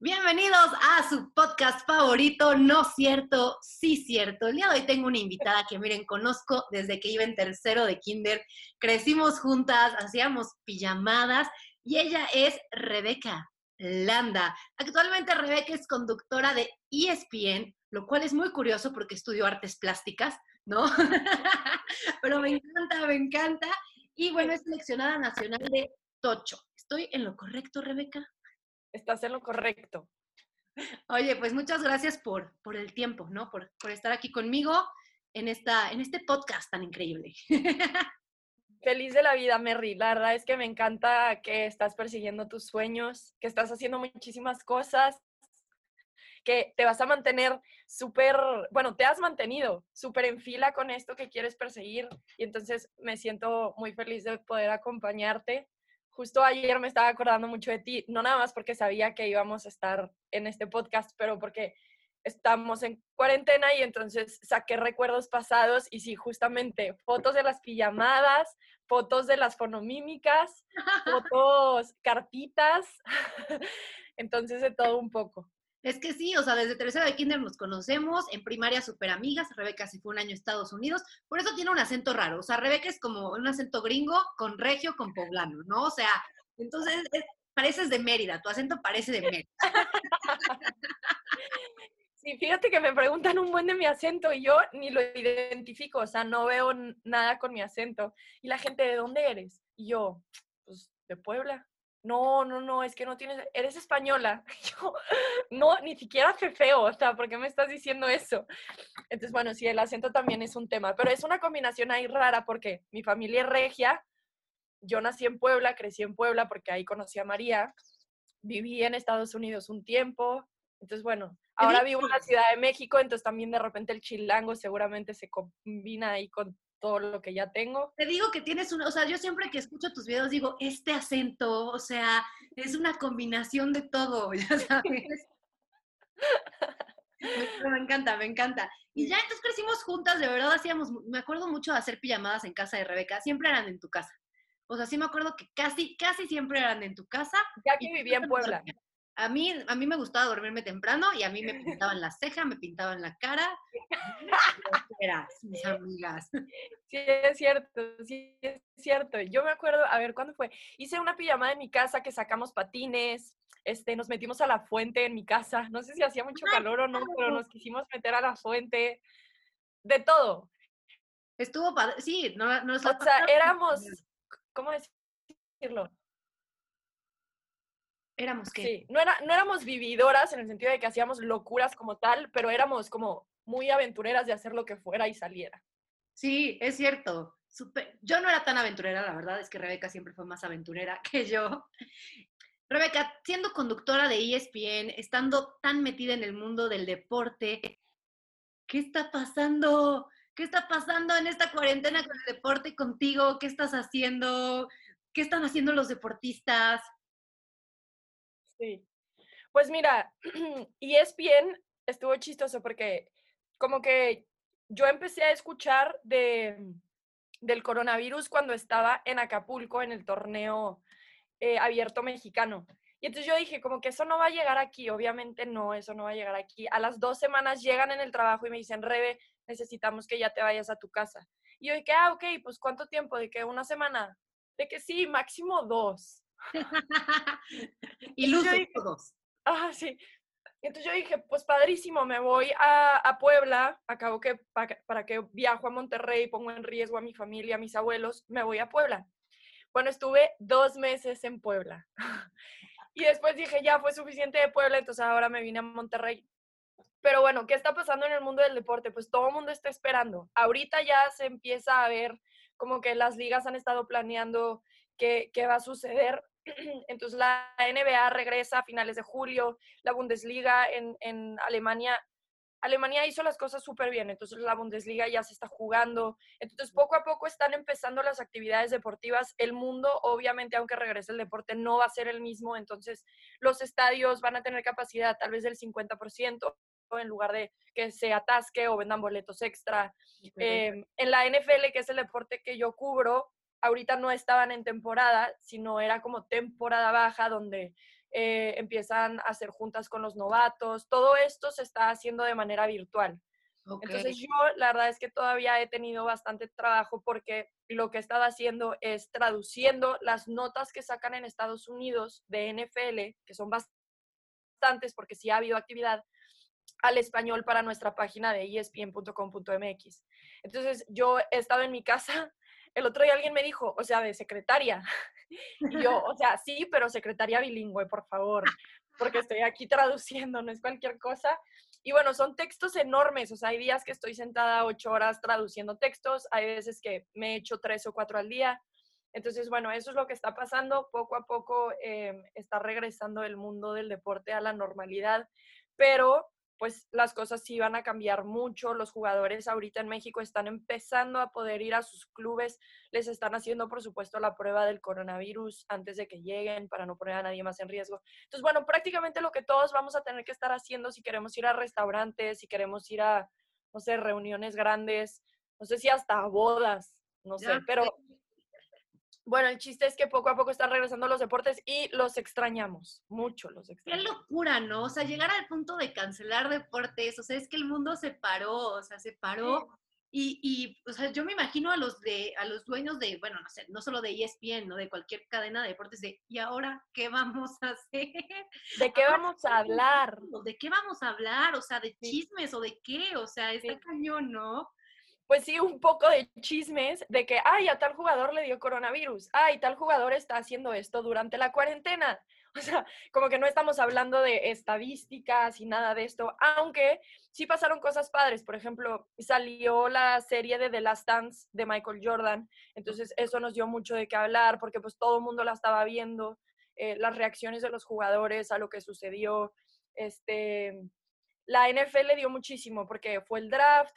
Bienvenidos a su podcast favorito, No Cierto, Sí Cierto. El día de hoy tengo una invitada que miren, conozco desde que iba en tercero de kinder. Crecimos juntas, hacíamos pijamadas y ella es Rebeca Landa. Actualmente Rebeca es conductora de ESPN, lo cual es muy curioso porque estudió artes plásticas, ¿no? Pero me encanta, me encanta. Y bueno, es seleccionada nacional de Tocho. ¿Estoy en lo correcto, Rebeca? Estás en lo correcto. Oye, pues muchas gracias por, por el tiempo, ¿no? Por, por estar aquí conmigo en, esta, en este podcast tan increíble. Feliz de la vida, Merry. La verdad es que me encanta que estás persiguiendo tus sueños, que estás haciendo muchísimas cosas, que te vas a mantener súper, bueno, te has mantenido súper en fila con esto que quieres perseguir y entonces me siento muy feliz de poder acompañarte justo ayer me estaba acordando mucho de ti, no nada más porque sabía que íbamos a estar en este podcast, pero porque estamos en cuarentena y entonces saqué recuerdos pasados y sí, justamente fotos de las pijamadas, fotos de las fonomímicas, fotos, cartitas, entonces de todo un poco. Es que sí, o sea, desde tercero de kinder nos conocemos, en primaria súper amigas, Rebeca se fue un año a Estados Unidos, por eso tiene un acento raro, o sea, Rebeca es como un acento gringo con regio, con poblano, ¿no? O sea, entonces pareces de Mérida, tu acento parece de Mérida. Sí, fíjate que me preguntan un buen de mi acento y yo ni lo identifico, o sea, no veo nada con mi acento. Y la gente, ¿de dónde eres? Y yo, pues, de Puebla no, no, no, es que no tienes, eres española. Yo, no, ni siquiera fe feo, o sea, ¿por qué me estás diciendo eso? Entonces, bueno, sí, el acento también es un tema, pero es una combinación ahí rara porque mi familia es regia, yo nací en Puebla, crecí en Puebla porque ahí conocí a María, viví en Estados Unidos un tiempo, entonces, bueno, ahora vivo en la Ciudad de México, entonces también de repente el chilango seguramente se combina ahí con todo lo que ya tengo. Te digo que tienes una, o sea, yo siempre que escucho tus videos digo, este acento, o sea, es una combinación de todo, ya sabes. me, encanta, me encanta. Y ya entonces crecimos juntas, de verdad hacíamos, me acuerdo mucho de hacer pijamadas en casa de Rebeca, siempre eran en tu casa. O sea, sí me acuerdo que casi, casi siempre eran en tu casa. Ya que vivía en Puebla. A mí, a mí me gustaba dormirme temprano y a mí me pintaban la ceja, me pintaban la cara. mis amigas. Sí, es cierto, sí, es cierto. Yo me acuerdo, a ver, ¿cuándo fue? Hice una pijamada en mi casa que sacamos patines, este, nos metimos a la fuente en mi casa. No sé si hacía mucho calor o no, pero nos quisimos meter a la fuente. De todo. Estuvo padre, sí, no, no O sea, éramos, ¿cómo decirlo? Éramos que... Sí, no, era, no éramos vividoras en el sentido de que hacíamos locuras como tal, pero éramos como muy aventureras de hacer lo que fuera y saliera. Sí, es cierto. Yo no era tan aventurera, la verdad es que Rebeca siempre fue más aventurera que yo. Rebeca, siendo conductora de ESPN, estando tan metida en el mundo del deporte, ¿qué está pasando? ¿Qué está pasando en esta cuarentena con el deporte contigo? ¿Qué estás haciendo? ¿Qué están haciendo los deportistas? Sí. Pues mira, y es bien, estuvo chistoso porque como que yo empecé a escuchar de, del coronavirus cuando estaba en Acapulco en el torneo eh, abierto mexicano. Y entonces yo dije, como que eso no va a llegar aquí, obviamente no, eso no va a llegar aquí. A las dos semanas llegan en el trabajo y me dicen, Rebe, necesitamos que ya te vayas a tu casa. Y yo dije, ah, ok, pues ¿cuánto tiempo? ¿De que una semana? De que sí, máximo dos. y luces todos. Ah, sí. Entonces yo dije, pues padrísimo, me voy a, a Puebla, acabo que para, que viajo a Monterrey, pongo en riesgo a mi familia, a mis abuelos, me voy a Puebla. Bueno, estuve dos meses en Puebla. y después dije, ya fue suficiente de Puebla, entonces ahora me vine a Monterrey. Pero bueno, ¿qué está pasando en el mundo del deporte? Pues todo el mundo está esperando. Ahorita ya se empieza a ver como que las ligas han estado planeando qué, qué va a suceder. Entonces la NBA regresa a finales de julio, la Bundesliga en, en Alemania. Alemania hizo las cosas súper bien, entonces la Bundesliga ya se está jugando. Entonces poco a poco están empezando las actividades deportivas. El mundo, obviamente, aunque regrese el deporte, no va a ser el mismo. Entonces los estadios van a tener capacidad tal vez del 50% en lugar de que se atasque o vendan boletos extra. Eh, en la NFL, que es el deporte que yo cubro, ahorita no estaban en temporada, sino era como temporada baja donde eh, empiezan a hacer juntas con los novatos, todo esto se está haciendo de manera virtual. Entonces yo la verdad es que todavía he tenido bastante trabajo porque lo que he estado haciendo es traduciendo las notas que sacan en Estados Unidos de NFL, que son bastantes porque sí ha habido actividad, al español para nuestra página de espn.com.mx. Entonces yo he estado en mi casa, el otro día alguien me dijo, o sea, de secretaria. Yo, o sea, sí, pero secretaria bilingüe, por favor, porque estoy aquí traduciendo, no es cualquier cosa. Y bueno, son textos enormes, o sea, hay días que estoy sentada ocho horas traduciendo textos, hay veces que me echo tres o cuatro al día. Entonces, bueno, eso es lo que está pasando. Poco a poco eh, está regresando el mundo del deporte a la normalidad, pero pues las cosas sí van a cambiar mucho. Los jugadores ahorita en México están empezando a poder ir a sus clubes, les están haciendo, por supuesto, la prueba del coronavirus antes de que lleguen para no poner a nadie más en riesgo. Entonces, bueno, prácticamente lo que todos vamos a tener que estar haciendo si queremos ir a restaurantes, si queremos ir a, no sé, reuniones grandes, no sé si hasta bodas, no sé, pero bueno, el chiste es que poco a poco están regresando los deportes y los extrañamos, mucho los extrañamos. Qué locura, ¿no? O sea, llegar al punto de cancelar deportes, o sea, es que el mundo se paró, o sea, se paró. Y, y, o sea, yo me imagino a los de, a los dueños de, bueno, no sé, no solo de ESPN, ¿no? De cualquier cadena de deportes, de, ¿y ahora qué vamos a hacer? ¿De qué vamos a hablar? ¿De qué vamos a hablar? O sea, ¿de chismes o de qué? O sea, está cañón, ¿no? Pues sí, un poco de chismes de que, ay, a tal jugador le dio coronavirus, ay, tal jugador está haciendo esto durante la cuarentena. O sea, como que no estamos hablando de estadísticas y nada de esto, aunque sí pasaron cosas padres. Por ejemplo, salió la serie de The Last Dance de Michael Jordan, entonces eso nos dio mucho de qué hablar porque pues todo el mundo la estaba viendo, eh, las reacciones de los jugadores a lo que sucedió. Este, la NFL dio muchísimo porque fue el draft,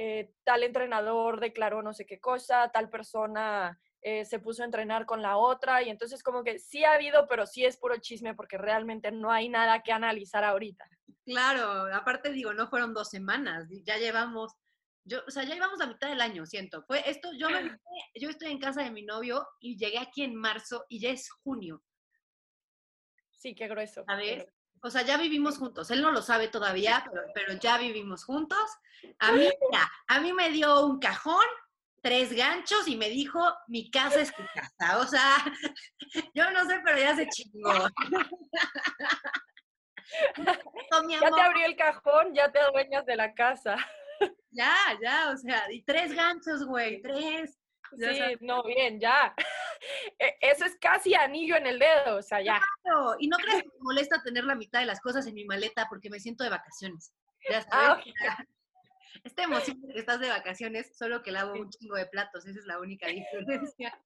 eh, tal entrenador declaró no sé qué cosa, tal persona eh, se puso a entrenar con la otra y entonces como que sí ha habido, pero sí es puro chisme porque realmente no hay nada que analizar ahorita. Claro, aparte digo, no fueron dos semanas, ya llevamos, yo, o sea, ya llevamos la mitad del año, siento. Fue esto, yo, me, yo estoy en casa de mi novio y llegué aquí en marzo y ya es junio. Sí, qué grueso. ¿Sabes? O sea, ya vivimos juntos. Él no lo sabe todavía, pero, ya vivimos juntos. A mí, a mí me dio un cajón, tres ganchos y me dijo, mi casa es tu casa. O sea, yo no sé, pero ya se chingó. ya te abrió el cajón, ya te adueñas de la casa. Ya, ya, o sea, y tres ganchos, güey, tres. Sí, no, bien, ya. E, eso es casi anillo en el dedo, o sea, ya. Claro, y no crees que me molesta tener la mitad de las cosas en mi maleta porque me siento de vacaciones. Ya sabes. Ah, Esta emoción de que estás de vacaciones, solo que lavo un chingo de platos, esa es la única diferencia.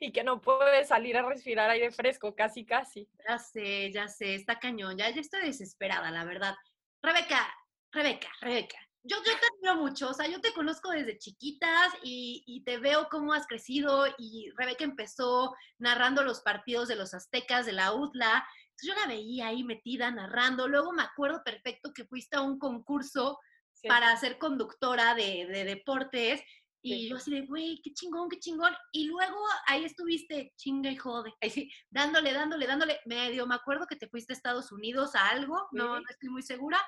Y que no puedes salir a respirar aire fresco, casi, casi. Ya sé, ya sé, está cañón, ya, ya estoy desesperada, la verdad. Rebeca, Rebeca, Rebeca, yo, yo te admiro mucho, o sea, yo te conozco desde chiquitas y, te veo cómo has crecido y Rebeca empezó narrando los partidos de los aztecas de la UTLA, entonces yo la veía ahí metida narrando, luego me acuerdo perfecto que fuiste a un concurso para ser conductora de, deportes y yo así de, güey, qué chingón, qué chingón. Y luego ahí estuviste, chinga y jode, ahí dándole, dándole, dándole, medio, me acuerdo que te fuiste a Estados Unidos a algo, no, no estoy muy segura,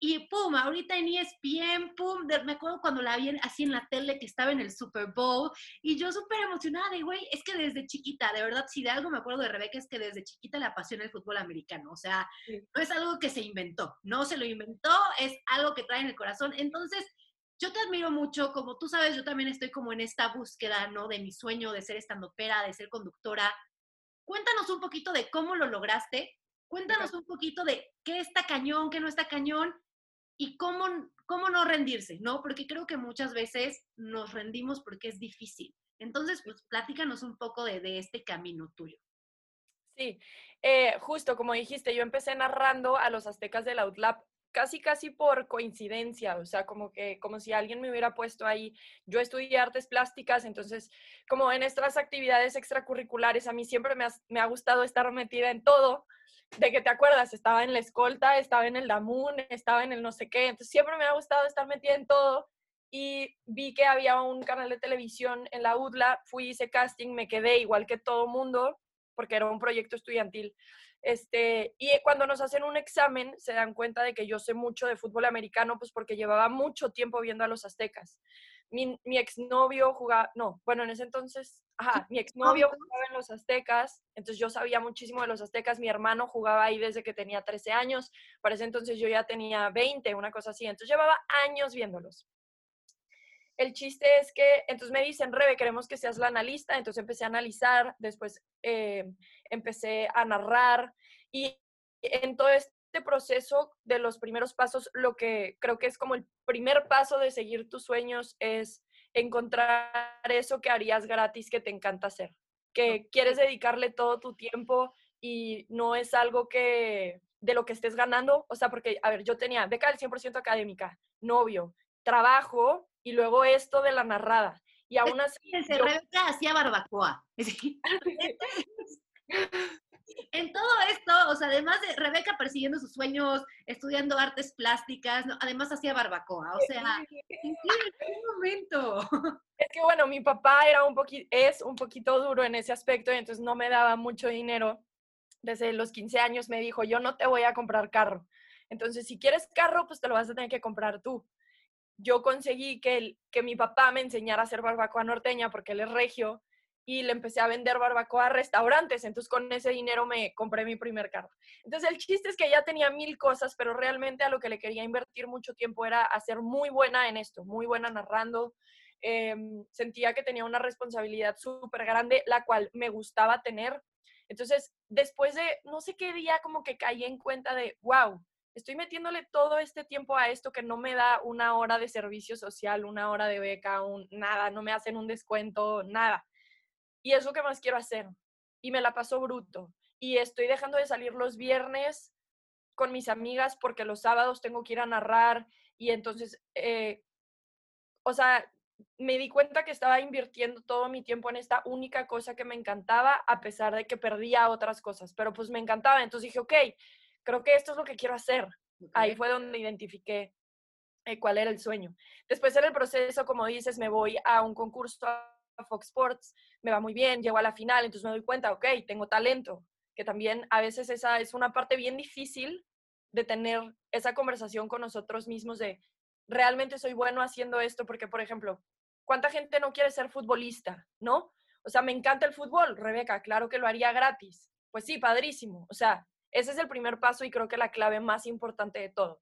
y pum, ahorita en ESPN, pum, me acuerdo cuando la vi así en la tele que estaba en el Super Bowl y yo súper emocionada de, güey, es que desde chiquita, de verdad, si de algo me acuerdo de Rebeca es que desde chiquita le apasiona el fútbol americano, o sea, no es algo que se inventó, no se lo inventó, es algo que trae en el corazón. Entonces, yo te admiro mucho, como tú sabes, yo también estoy como en esta búsqueda, ¿no? De mi sueño de ser estandopera, de ser conductora. Cuéntanos un poquito de cómo lo lograste, cuéntanos un poquito de qué está cañón, qué no está cañón y cómo, cómo no rendirse, ¿no? Porque creo que muchas veces nos rendimos porque es difícil. Entonces, pues platícanos un poco de, de este camino tuyo. Sí, eh, justo como dijiste, yo empecé narrando a los aztecas del Outlap casi casi por coincidencia, o sea, como que como si alguien me hubiera puesto ahí. Yo estudié artes plásticas, entonces como en estas actividades extracurriculares a mí siempre me ha, me ha gustado estar metida en todo de que te acuerdas, estaba en la escolta, estaba en el Damun, estaba en el no sé qué, entonces siempre me ha gustado estar metida en todo y vi que había un canal de televisión en la UDLA, fui, hice casting, me quedé igual que todo mundo, porque era un proyecto estudiantil. Este, y cuando nos hacen un examen, se dan cuenta de que yo sé mucho de fútbol americano, pues porque llevaba mucho tiempo viendo a los aztecas. Mi, mi exnovio jugaba, no, bueno, en ese entonces, ajá, mi exnovio jugaba en los aztecas, entonces yo sabía muchísimo de los aztecas. Mi hermano jugaba ahí desde que tenía 13 años, para ese entonces yo ya tenía 20, una cosa así. Entonces llevaba años viéndolos. El chiste es que, entonces me dicen, Rebe, queremos que seas la analista. Entonces empecé a analizar, después eh, empecé a narrar y en todo este proceso de los primeros pasos, lo que creo que es como el primer paso de seguir tus sueños es encontrar eso que harías gratis que te encanta hacer, que quieres dedicarle todo tu tiempo y no es algo que de lo que estés ganando, o sea, porque, a ver, yo tenía beca del 100% académica, novio, trabajo y luego esto de la narrada. Y aún así... Yo... Rebeca hacía barbacoa. en todo esto, o sea, además de Rebeca persiguiendo sus sueños, estudiando artes plásticas, además hacía barbacoa, o sea, ¿en qué, momento? Es que bueno, mi papá era un poquito, es un poquito duro en ese aspecto y entonces no me daba mucho dinero. Desde los 15 años me dijo, yo no te voy a comprar carro. Entonces, si quieres carro, pues te lo vas a tener que comprar tú yo conseguí que, que mi papá me enseñara a hacer barbacoa norteña porque él es regio y le empecé a vender barbacoa a restaurantes. Entonces con ese dinero me compré mi primer carro. Entonces el chiste es que ya tenía mil cosas, pero realmente a lo que le quería invertir mucho tiempo era hacer muy buena en esto, muy buena narrando. Em, sentía que tenía una responsabilidad súper grande, la cual me gustaba tener. Entonces, después de no sé qué día, como que caí en cuenta de, wow, estoy metiéndole todo este tiempo a esto que no me da una hora de servicio social, una hora de beca, un, nada, no me hacen un descuento, nada. Y es lo que más quiero hacer. Y me la paso bruto. Y estoy dejando de salir los viernes con mis amigas porque los sábados tengo que ir a narrar. Y entonces, eh, o sea, me di cuenta que estaba invirtiendo todo mi tiempo en esta única cosa que me encantaba, a pesar de que perdía otras cosas. Pero pues me encantaba. Entonces dije, ok, creo que esto es lo que quiero hacer. Ahí fue donde identifiqué eh, cuál era el sueño. Después en el proceso, como dices, me voy a un concurso a Fox Sports, me va muy bien, llego a la final, entonces me doy cuenta, ok, tengo talento, que también a veces esa es una parte bien difícil de tener esa conversación con nosotros mismos de, realmente soy bueno haciendo esto, porque, por ejemplo, ¿cuánta gente no quiere ser futbolista, no? O sea, me encanta el fútbol, Rebeca, claro que lo haría gratis. Pues sí, padrísimo. O sea, ese es el primer paso y creo que la clave más importante de todo.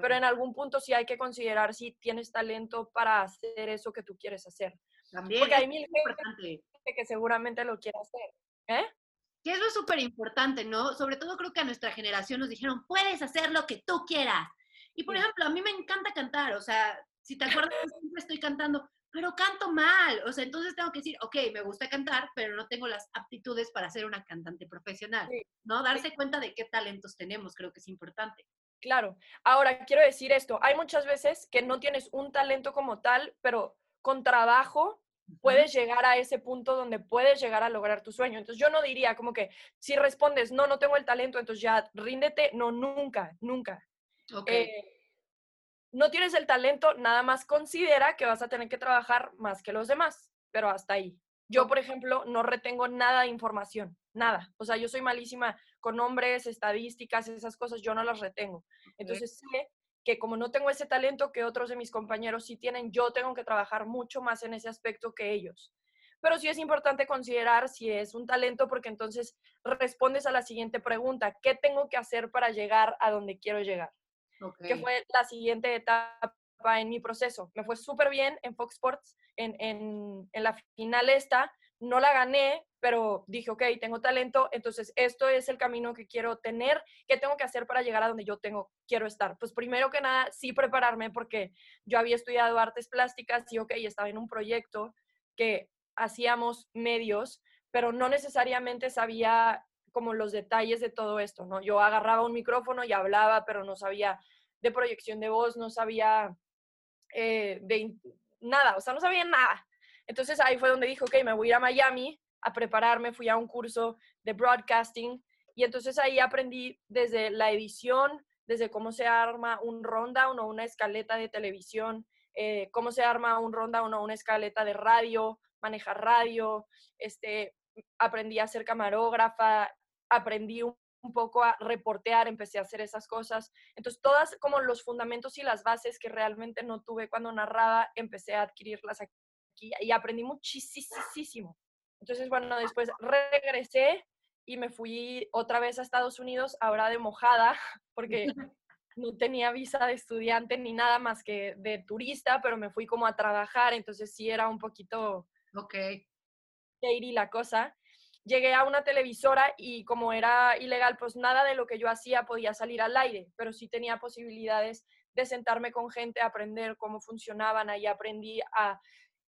Pero en algún punto sí hay que considerar si tienes talento para hacer eso que tú quieres hacer. También. Porque hay mil gente que seguramente lo quiere hacer. ¿Eh? Que eso es súper importante, ¿no? Sobre todo creo que a nuestra generación nos dijeron, puedes hacer lo que tú quieras. Y por ejemplo, a mí me encanta cantar, o sea, si te acuerdas, siempre estoy cantando, pero canto mal. O sea, entonces tengo que decir, ok, me gusta cantar, pero no tengo las aptitudes para ser una cantante profesional, ¿no? Darse cuenta de qué talentos tenemos, creo que es importante. Claro. Ahora, quiero decir esto, hay muchas veces que no tienes un talento como tal, pero con trabajo puedes llegar a ese punto donde puedes llegar a lograr tu sueño. Entonces yo no diría como que si respondes, no, no tengo el talento, entonces ya ríndete, no, nunca, nunca. Okay. Eh, no tienes el talento, nada más considera que vas a tener que trabajar más que los demás, pero hasta ahí. Yo, por ejemplo, no retengo nada de información, nada. O sea, yo soy malísima con nombres, estadísticas, esas cosas, yo no las retengo. Entonces sé que como no tengo ese talento que otros de mis compañeros sí tienen, yo tengo que trabajar mucho más en ese aspecto que ellos. Pero sí es importante considerar si es un talento porque entonces respondes a la siguiente pregunta, ¿qué tengo que hacer para llegar a donde quiero llegar? que fue la siguiente etapa en mi proceso. Me fue súper bien en Fox Sports, en, en, en, la final esta, no la gané, pero dije, ok, tengo talento, entonces esto es el camino que quiero tener, ¿qué tengo que hacer para llegar a donde yo tengo, quiero estar? Pues primero que nada, sí prepararme porque yo había estudiado artes plásticas y, ok, estaba en un proyecto que hacíamos medios, pero no necesariamente sabía como los detalles de todo esto, ¿no? Yo agarraba un micrófono y hablaba, pero no sabía de proyección de voz, no sabía eh, de nada, o sea, no sabía nada. Entonces ahí fue donde dijo, ok, me voy a ir a Miami a prepararme, fui a un curso de broadcasting y entonces ahí aprendí desde la edición, desde cómo se arma un rundown o una escaleta de televisión, eh, cómo se arma un rundown o una escaleta de radio, manejar radio, este, aprendí a ser camarógrafa, aprendí un poco a reportear, empecé a hacer esas cosas. Entonces, todas como los fundamentos y las bases que realmente no tuve cuando narraba, empecé a adquirirlas aquí y aprendí muchísimo. Entonces, bueno, después regresé y me fui otra vez a Estados Unidos, ahora de mojada, porque no tenía visa de estudiante ni nada más que de turista, pero me fui como a trabajar, entonces sí era un poquito... Ok. y la cosa. Llegué a una televisora y como era ilegal, pues nada de lo que yo hacía podía salir al aire, pero sí tenía posibilidades de sentarme con gente, aprender cómo funcionaban. Ahí aprendí a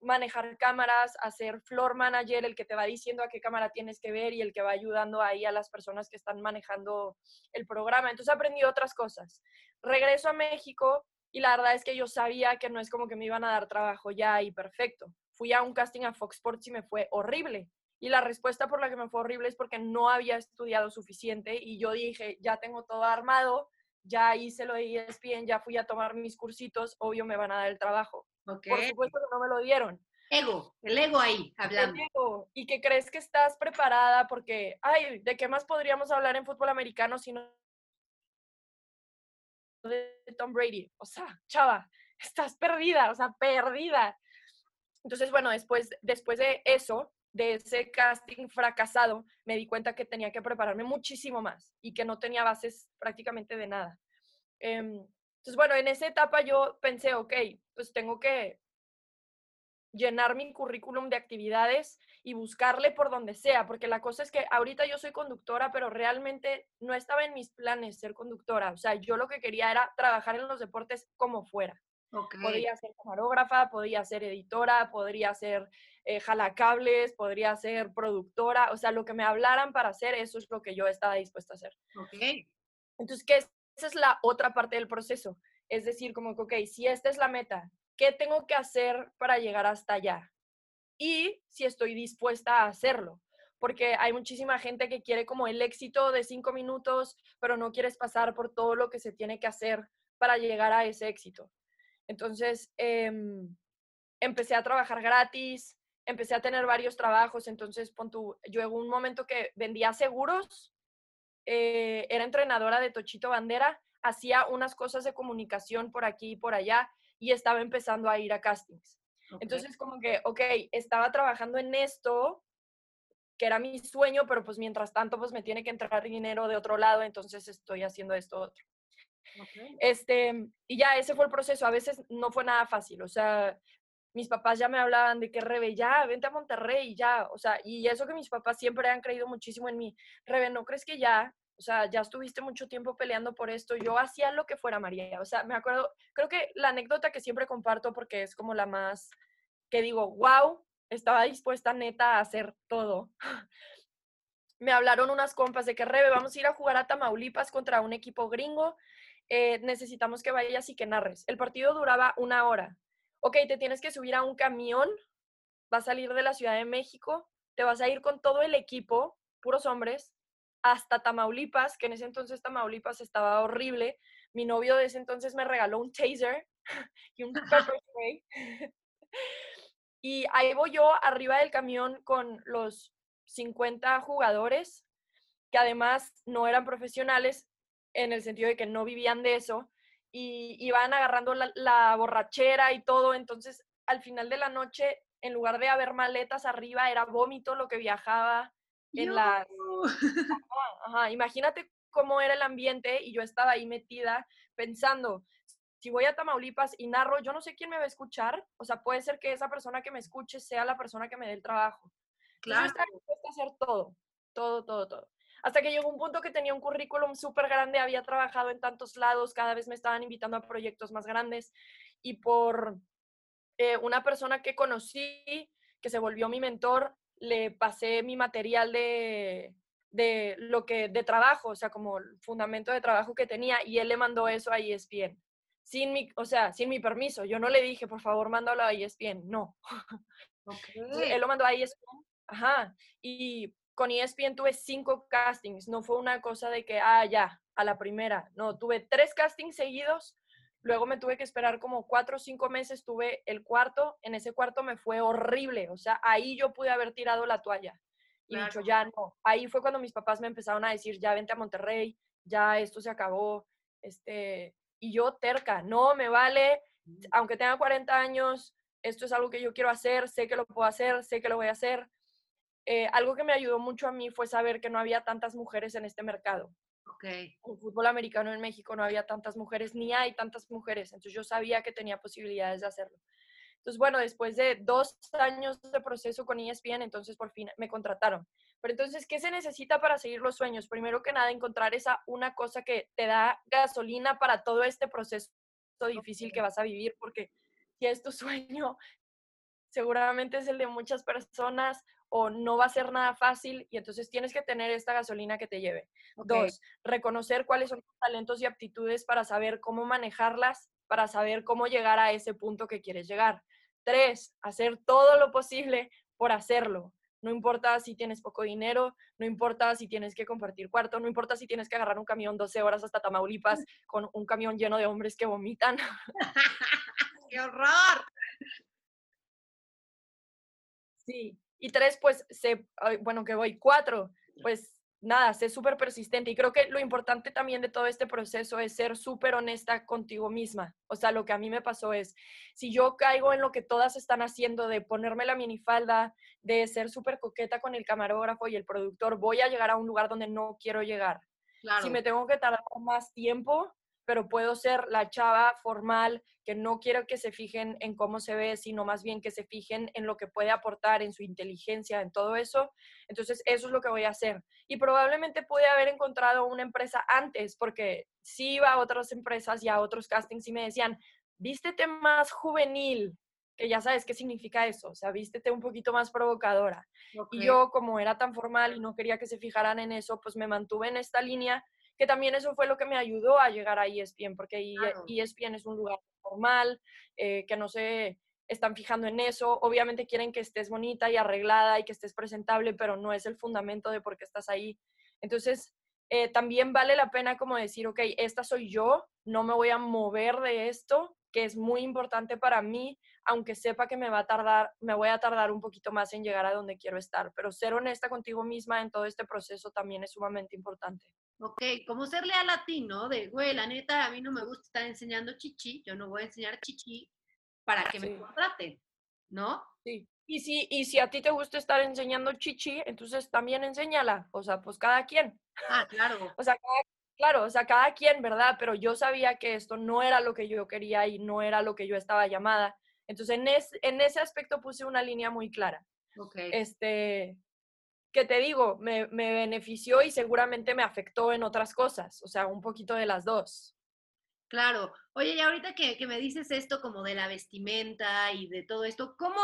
manejar cámaras, a ser floor manager, el que te va diciendo a qué cámara tienes que ver y el que va ayudando ahí a las personas que están manejando el programa. Entonces aprendí otras cosas. Regreso a México y la verdad es que yo sabía que no es como que me iban a dar trabajo ya y perfecto. Fui a un casting a Fox Sports y me fue horrible. Y la respuesta por la que me fue horrible es porque no había estudiado suficiente y yo dije, ya tengo todo armado, ya hice lo de ESPN, ya fui a tomar mis cursitos, obvio me van a dar el trabajo. Por supuesto que no me lo dieron. Ego, el ego ahí, hablando. Y que crees que estás preparada porque, ay, ¿de qué más podríamos hablar en fútbol americano si no de Tom Brady? O sea, chava, estás perdida, o sea, perdida. Entonces, bueno, después, después de eso, de ese casting fracasado, me di cuenta que tenía que prepararme muchísimo más y que no tenía bases prácticamente de nada. Em, entonces, bueno, en esa etapa yo pensé, ok, pues tengo que llenar mi currículum de actividades y buscarle por donde sea, porque la cosa es que ahorita yo soy conductora, pero realmente no estaba en mis planes ser conductora. O sea, yo lo que quería era trabajar en los deportes como fuera. Podría ser camarógrafa, podría ser editora, podría ser eh, jalacables, podría ser productora, o sea, lo que me hablaran para hacer, eso es lo que yo estaba dispuesta a hacer. Entonces, ¿qué es esa es la otra parte del proceso. Es decir, como que, ok, si esta es la meta, ¿qué tengo que hacer para llegar hasta allá? Y si estoy dispuesta a hacerlo. Porque hay muchísima gente que quiere como el éxito de cinco minutos, pero no quieres pasar por todo lo que se tiene que hacer para llegar a ese éxito. Entonces, em, empecé a trabajar gratis, empecé a tener varios trabajos. Entonces, pon yo en un momento que vendía seguros eh, era entrenadora de Tochito Bandera, hacía unas cosas de comunicación por aquí y por allá y estaba empezando a ir a castings. Entonces, como que, ok, estaba trabajando en esto, que era mi sueño, pero pues mientras tanto, pues me tiene que entrar dinero de otro lado, entonces estoy haciendo esto otro. Este, y ya ese fue el proceso. A veces no fue nada fácil, o sea, mis papás ya me hablaban de que Rebe, ya, vente a Monterrey, ya, o sea, y eso que mis papás siempre han creído muchísimo en mí. Rebe, ¿no crees que ya? O sea, ya estuviste mucho tiempo peleando por esto. Yo hacía lo que fuera, María. O sea, me acuerdo, creo que la anécdota que siempre comparto porque es como la más que digo, wow, estaba dispuesta neta a hacer todo. me hablaron unas compas de que Rebe, vamos a ir a jugar a Tamaulipas contra un equipo gringo. Eh, necesitamos que vayas y que narres. El partido duraba una hora ok, te tienes que subir a un camión, vas a salir de la Ciudad de México, te vas a ir con todo el equipo, puros hombres, hasta Tamaulipas, que en ese entonces Tamaulipas estaba horrible. Mi novio de ese entonces me regaló un taser y un pepper spray. y ahí voy yo arriba del camión con los 50 jugadores, que además no eran profesionales en el sentido de que no vivían de eso, y iban agarrando la, borrachera y todo. Entonces, al final de la noche, en lugar de haber maletas arriba, era vómito lo que viajaba en la Imagínate cómo era el ambiente y yo estaba ahí metida pensando, si voy a Tamaulipas y narro, yo no sé quién me va a escuchar. O sea, puede ser que esa persona que me escuche sea la persona que me dé el trabajo. Claro. yo estaba dispuesta a hacer todo, todo, todo, todo. Hasta que llegó un punto que tenía un currículum súper grande, había trabajado en tantos lados, cada vez me estaban invitando a proyectos más grandes y por eh, una persona que conocí, que se volvió mi mentor, le pasé mi material de, de lo que de trabajo, o sea, como el fundamento de trabajo que tenía y él le mandó eso a ESPN. Sin mi, o sea, sin mi permiso. Yo no le dije, por favor, mándalo a ESPN. No. él lo mandó a ESPN. Ajá. Y con ESPN tuve cinco castings, no fue una cosa de que, ah, ya, a la primera, no, tuve tres castings seguidos, luego me tuve que esperar como cuatro o cinco meses, tuve el cuarto, en ese cuarto me fue horrible, o sea, ahí yo pude haber tirado la toalla. y dicho, ya no. Ahí fue cuando mis papás me empezaron a decir, ya vente a Monterrey, ya esto se acabó. Este, y yo terca, no, me vale, mm. aunque tenga 40 años, esto es algo que yo quiero hacer, sé que lo puedo hacer, sé que lo voy a hacer. Eh, algo que me ayudó mucho a mí fue saber que no había tantas mujeres en este mercado. Okay. En fútbol americano en México no había tantas mujeres, ni hay tantas mujeres, entonces yo sabía que tenía posibilidades de hacerlo. Entonces, bueno, después de dos años de proceso con ESPN, entonces por fin me contrataron. Pero entonces, ¿qué se necesita para seguir los sueños? Primero que nada, encontrar esa una cosa que te da gasolina para todo este proceso difícil que vas a vivir, porque si es tu sueño, seguramente es el de muchas personas o no va a ser nada fácil y entonces tienes que tener esta gasolina que te lleve. Dos, reconocer cuáles son tus talentos y aptitudes para saber cómo manejarlas, para saber cómo llegar a ese punto que quieres llegar. Tres, hacer todo lo posible por hacerlo. No importa si tienes poco dinero, no importa si tienes que compartir cuarto, no importa si tienes que agarrar un camión 12 horas hasta Tamaulipas con un camión lleno de hombres que vomitan. ¡Qué horror! Sí. Y tres, pues, se, bueno, que voy. Cuatro, pues nada, sé súper persistente. Y creo que lo importante también de todo este proceso es ser súper honesta contigo misma. O sea, lo que a mí me pasó es, si yo caigo en lo que todas están haciendo de ponerme la minifalda, de ser súper coqueta con el camarógrafo y el productor, voy a llegar a un lugar donde no quiero llegar. Si me tengo que tardar más tiempo, pero puedo ser la chava formal que no quiero que se fijen en cómo se ve, sino más bien que se fijen en lo que puede aportar, en su inteligencia, en todo eso. Entonces, eso es lo que voy a hacer. Y probablemente pude haber encontrado una empresa antes, porque sí iba a otras empresas y a otros castings y me decían, vístete más juvenil, que ya sabes qué significa eso, o sea, vístete un poquito más provocadora. Y yo, como era tan formal y no quería que se fijaran en eso, pues me mantuve en esta línea que también eso fue lo que me ayudó a llegar a ESPN, porque ESPN es un lugar formal, eh, que no se están fijando en eso. Obviamente quieren que estés bonita y arreglada y que estés presentable, pero no es el fundamento de por qué estás ahí. Entonces, eh, también vale la pena como decir, ok, esta soy yo, no me voy a mover de esto, que es muy importante para mí, aunque sepa que me va a tardar, me voy a tardar un poquito más en llegar a donde quiero estar, pero ser honesta contigo misma en todo este proceso también es sumamente importante. Ok, como ser leal a ti, ¿no? De, güey, la neta, a mí no me gusta estar enseñando chichi, yo no voy a enseñar chichi para que me contraten, ¿no? Sí. Y si, y si a ti te gusta estar enseñando chichi, entonces también enséñala. O sea, pues cada quien. Ah, claro. o sea, claro, o sea, cada quien, ¿verdad? Pero yo sabía que esto no era lo que yo quería y no era lo que yo estaba llamada. Entonces, en, en ese aspecto puse una línea muy clara. Ok. Este, que te digo, me, benefició y seguramente me afectó en otras cosas, o sea, un poquito de las dos. Claro. Oye, y ahorita que, me dices esto como de la vestimenta y de todo esto, ¿cómo,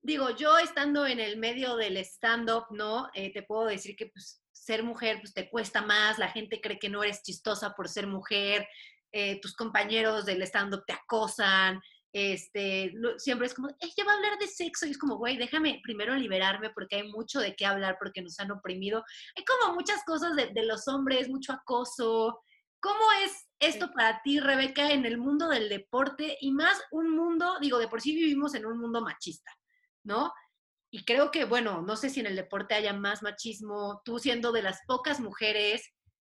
digo, yo estando en el medio del stand-up, ¿no? Eh, te puedo decir que pues ser mujer pues te cuesta más, la gente cree que no eres chistosa por ser mujer, eh, tus compañeros del stand-up te acosan, este, siempre es como, ella va a hablar de sexo y es como, güey, déjame primero liberarme porque hay mucho de qué hablar porque nos han oprimido. Hay como muchas cosas de, los hombres, mucho acoso. ¿Cómo es esto para ti, Rebeca, en el mundo del deporte y más un mundo, digo, de por sí vivimos en un mundo machista, ¿no? Y creo que, bueno, no sé si en el deporte haya más machismo, tú siendo de las pocas mujeres,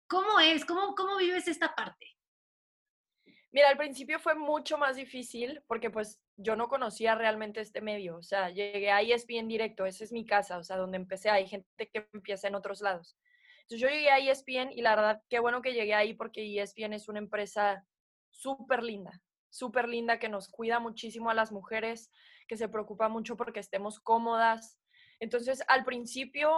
¿cómo es? ¿Cómo, cómo vives esta parte? Mira, al principio fue mucho más difícil porque pues yo no conocía realmente este medio, o sea, llegué a ESPN directo, esa es mi casa, o sea, donde empecé, hay gente que empieza en otros lados. Entonces yo llegué a ESPN y la verdad, qué bueno que llegué ahí porque ESPN es una empresa súper linda, súper linda que nos cuida muchísimo a las mujeres, que se preocupa mucho porque estemos cómodas. Entonces, al principio,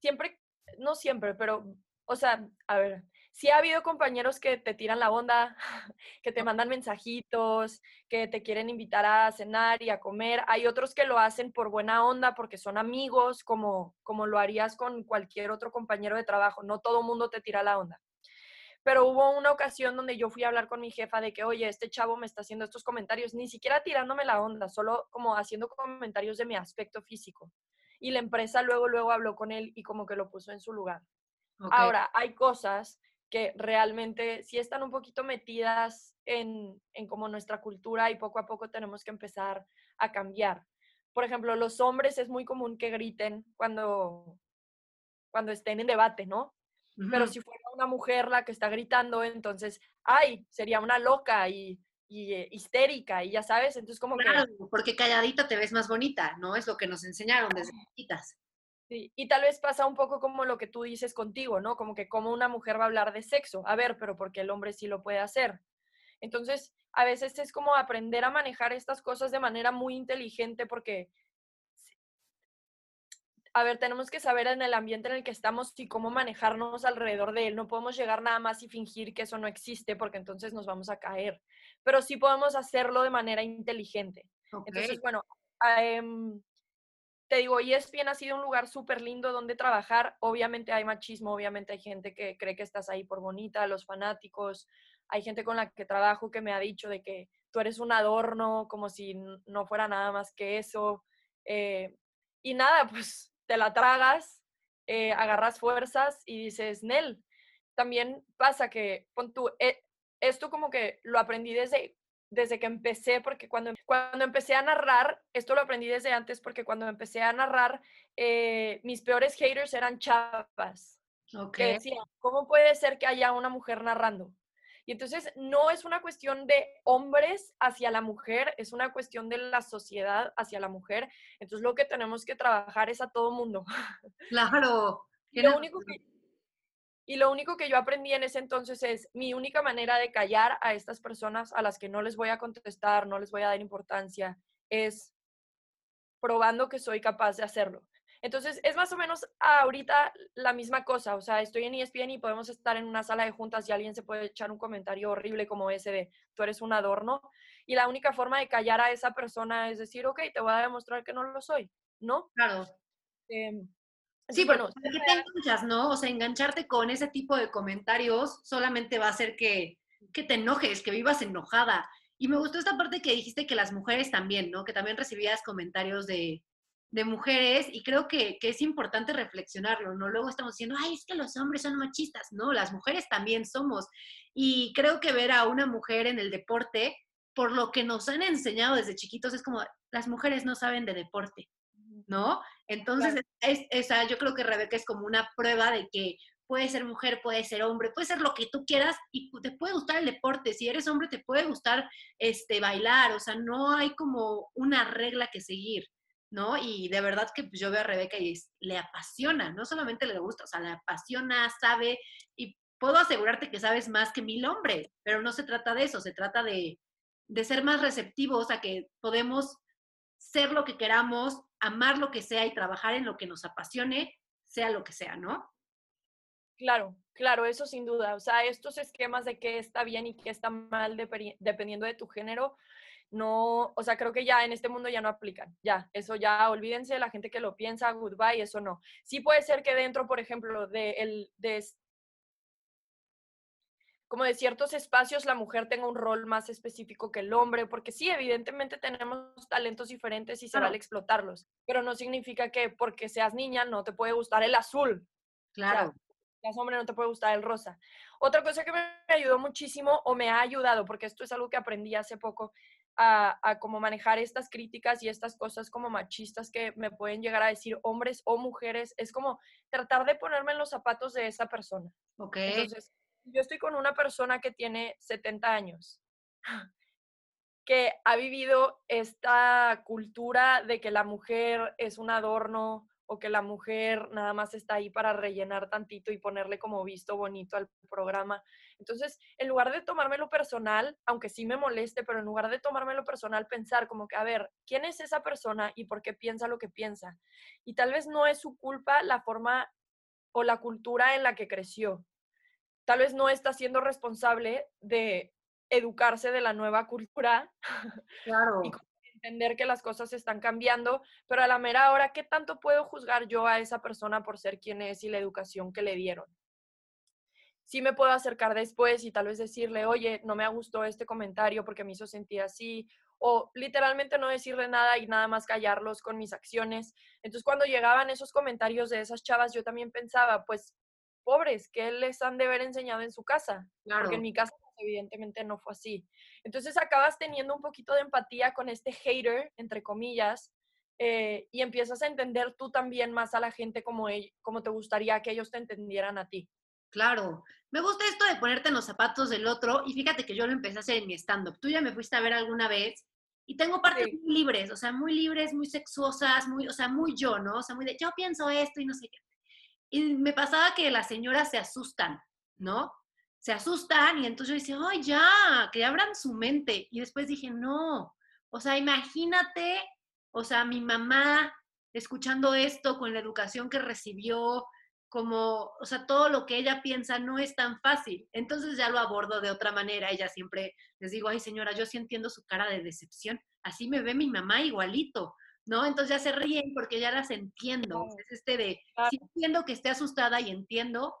siempre, no siempre, pero, o sea, a ver, sí ha habido compañeros que te tiran la onda, que te mandan mensajitos, que te quieren invitar a cenar y a comer. Hay otros que lo hacen por buena onda, porque son amigos, como, como lo harías con cualquier otro compañero de trabajo. No todo mundo te tira la onda. Pero hubo una ocasión donde yo fui a hablar con mi jefa de que, oye, este chavo me está haciendo estos comentarios, ni siquiera tirándome la onda, solo como haciendo comentarios de mi aspecto físico. Y la empresa luego, luego habló con él y como que lo puso en su lugar. Ahora, hay cosas que realmente sí están un poquito metidas en, en como nuestra cultura y poco a poco tenemos que empezar a cambiar. por ejemplo, los hombres es muy común que griten cuando, cuando estén en debate, ¿no? Pero si fuera una mujer la que está gritando, entonces, ay, sería una loca y, eh, histérica y ya sabes, entonces como claro, porque calladita te ves más bonita, ¿no? Es lo que nos enseñaron desde chiquitas. Sí, y tal vez pasa un poco como lo que tú dices contigo, ¿no? Como que como una mujer va a hablar de sexo. A ver, pero porque el hombre sí lo puede hacer. Entonces, a veces es como aprender a manejar estas cosas de manera muy inteligente porque a ver, tenemos que saber en el ambiente en el que estamos y cómo manejarnos alrededor de él. No podemos llegar nada más y fingir que eso no existe porque entonces nos vamos a caer. Pero sí podemos hacerlo de manera inteligente. Entonces, bueno, em, te digo, ESPN ha sido un lugar súper lindo donde trabajar. Obviamente hay machismo, obviamente hay gente que cree que estás ahí por bonita, los fanáticos. Hay gente con la que trabajo que me ha dicho de que tú eres un adorno, como si no fuera nada más que eso. Eh, y nada, pues te la tragas, eh, agarras fuerzas y dices, Nel, también pasa que, pon tú, eh, esto como que lo aprendí desde, desde que empecé, porque cuando, cuando empecé a narrar, esto lo aprendí desde antes, porque cuando empecé a narrar, eh, mis peores haters eran chavas. Que decían, ¿cómo puede ser que haya una mujer narrando? Y entonces no es una cuestión de hombres hacia la mujer, es una cuestión de la sociedad hacia la mujer. Entonces lo que tenemos que trabajar es a todo mundo. Claro. Lo, único que, y lo único que yo aprendí en ese entonces es mi única manera de callar a estas personas a las que no les voy a contestar, no les voy a dar importancia, es probando que soy capaz de hacerlo. Entonces, es más o menos ahorita la misma cosa. O sea, estoy en ESPN y podemos estar en una sala de juntas y alguien se puede echar un comentario horrible como ese de tú eres un adorno. Y la única forma de callar a esa persona es decir, ok, te voy a demostrar que no lo soy, ¿no? Claro. Em, sí, bueno, porque te enganchas, ¿no? O sea, engancharte con ese tipo de comentarios solamente va a hacer que, que te enojes, que vivas enojada. Y me gustó esta parte que dijiste que las mujeres también, ¿no? Que también recibías comentarios de, de mujeres y creo que, es importante reflexionarlo, ¿no? Luego estamos diciendo, ay, es que los hombres son machistas, no, las mujeres también somos. Y creo que ver a una mujer en el deporte, por lo que nos han enseñado desde chiquitos, es como, las mujeres no saben de deporte, ¿no? Entonces, es, esa, yo creo que Rebeca es como una prueba de que puede ser mujer, puede ser hombre, puede ser lo que tú quieras y te puede gustar el deporte. Si eres hombre, te puede gustar este, bailar, o sea, no hay como una regla que seguir. ¿no? Y de verdad que pues, yo veo a Rebeca y le apasiona, no solamente le gusta, o sea, le apasiona, sabe, y puedo asegurarte que sabes más que mil hombres, pero no se trata de eso, se trata de, de ser más receptivos a que podemos ser lo que queramos, amar lo que sea y trabajar en lo que nos apasione, sea lo que sea, ¿no? Claro, claro, eso sin duda. O sea, estos esquemas de qué está bien y qué está mal dependiendo de tu género, no, o sea, creo que ya en este mundo ya no aplican, ya, eso ya, olvídense la gente que lo piensa, goodbye, eso no. Sí puede ser que dentro, por ejemplo, de, el, de como de ciertos espacios la mujer tenga un rol más específico que el hombre, porque sí, evidentemente tenemos talentos diferentes y se vale explotarlos, pero no significa que porque seas niña no te puede gustar el azul. Claro. si seas hombre no te puede gustar el rosa. Otra cosa que me ayudó muchísimo o me ha ayudado, porque esto es algo que aprendí hace poco, a, a cómo manejar estas críticas y estas cosas como machistas que me pueden llegar a decir hombres o mujeres, es como tratar de ponerme en los zapatos de esa persona. Ok. Entonces, yo estoy con una persona que tiene 70 años, que ha vivido esta cultura de que la mujer es un adorno, o que la mujer nada más está ahí para rellenar tantito y ponerle como visto bonito al programa. Entonces, en lugar de tomármelo personal, aunque sí me moleste, pero en lugar de tomármelo personal, pensar como que, a ver, ¿quién es esa persona y por qué piensa lo que piensa? Y tal vez no es su culpa la forma o la cultura en la que creció. Tal vez no está siendo responsable de educarse de la nueva cultura. Claro entender que las cosas están cambiando, pero a la mera hora, ¿qué tanto puedo juzgar yo a esa persona por ser quien es y la educación que le dieron? Sí me puedo acercar después y tal vez decirle, oye, no me ha gustado este comentario porque me hizo sentir así, o literalmente no decirle nada y nada más callarlos con mis acciones. Entonces, cuando llegaban esos comentarios de esas chavas, yo también pensaba, pues, pobres, ¿qué les han de haber enseñado en su casa? Porque en mi casa evidentemente no fue así. Entonces acabas teniendo un poquito de empatía con este hater, entre comillas, eh, y empiezas a entender tú también más a la gente como, como te gustaría que ellos te entendieran a ti. Claro, me gusta esto de ponerte en los zapatos del otro y fíjate que yo lo empecé a hacer en mi stand-up. Tú ya me fuiste a ver alguna vez y tengo partes muy libres, o sea, muy libres, muy sexuosas, muy, o sea, muy yo, ¿no? O sea, muy de yo pienso esto y no sé qué. Y me pasaba que las señoras se asustan, ¿no? Se asustan y entonces yo decía, ay, ya, que abran su mente. Y después dije, no, o sea, imagínate, o sea, mi mamá escuchando esto con la educación que recibió, como, o sea, todo lo que ella piensa no es tan fácil. Entonces ya lo abordo de otra manera. Ella siempre les digo, ay señora, yo sí entiendo su cara de decepción. Así me ve mi mamá igualito, ¿no? Entonces ya se ríen porque ya las entiendo. Es este de, sí entiendo que esté asustada y entiendo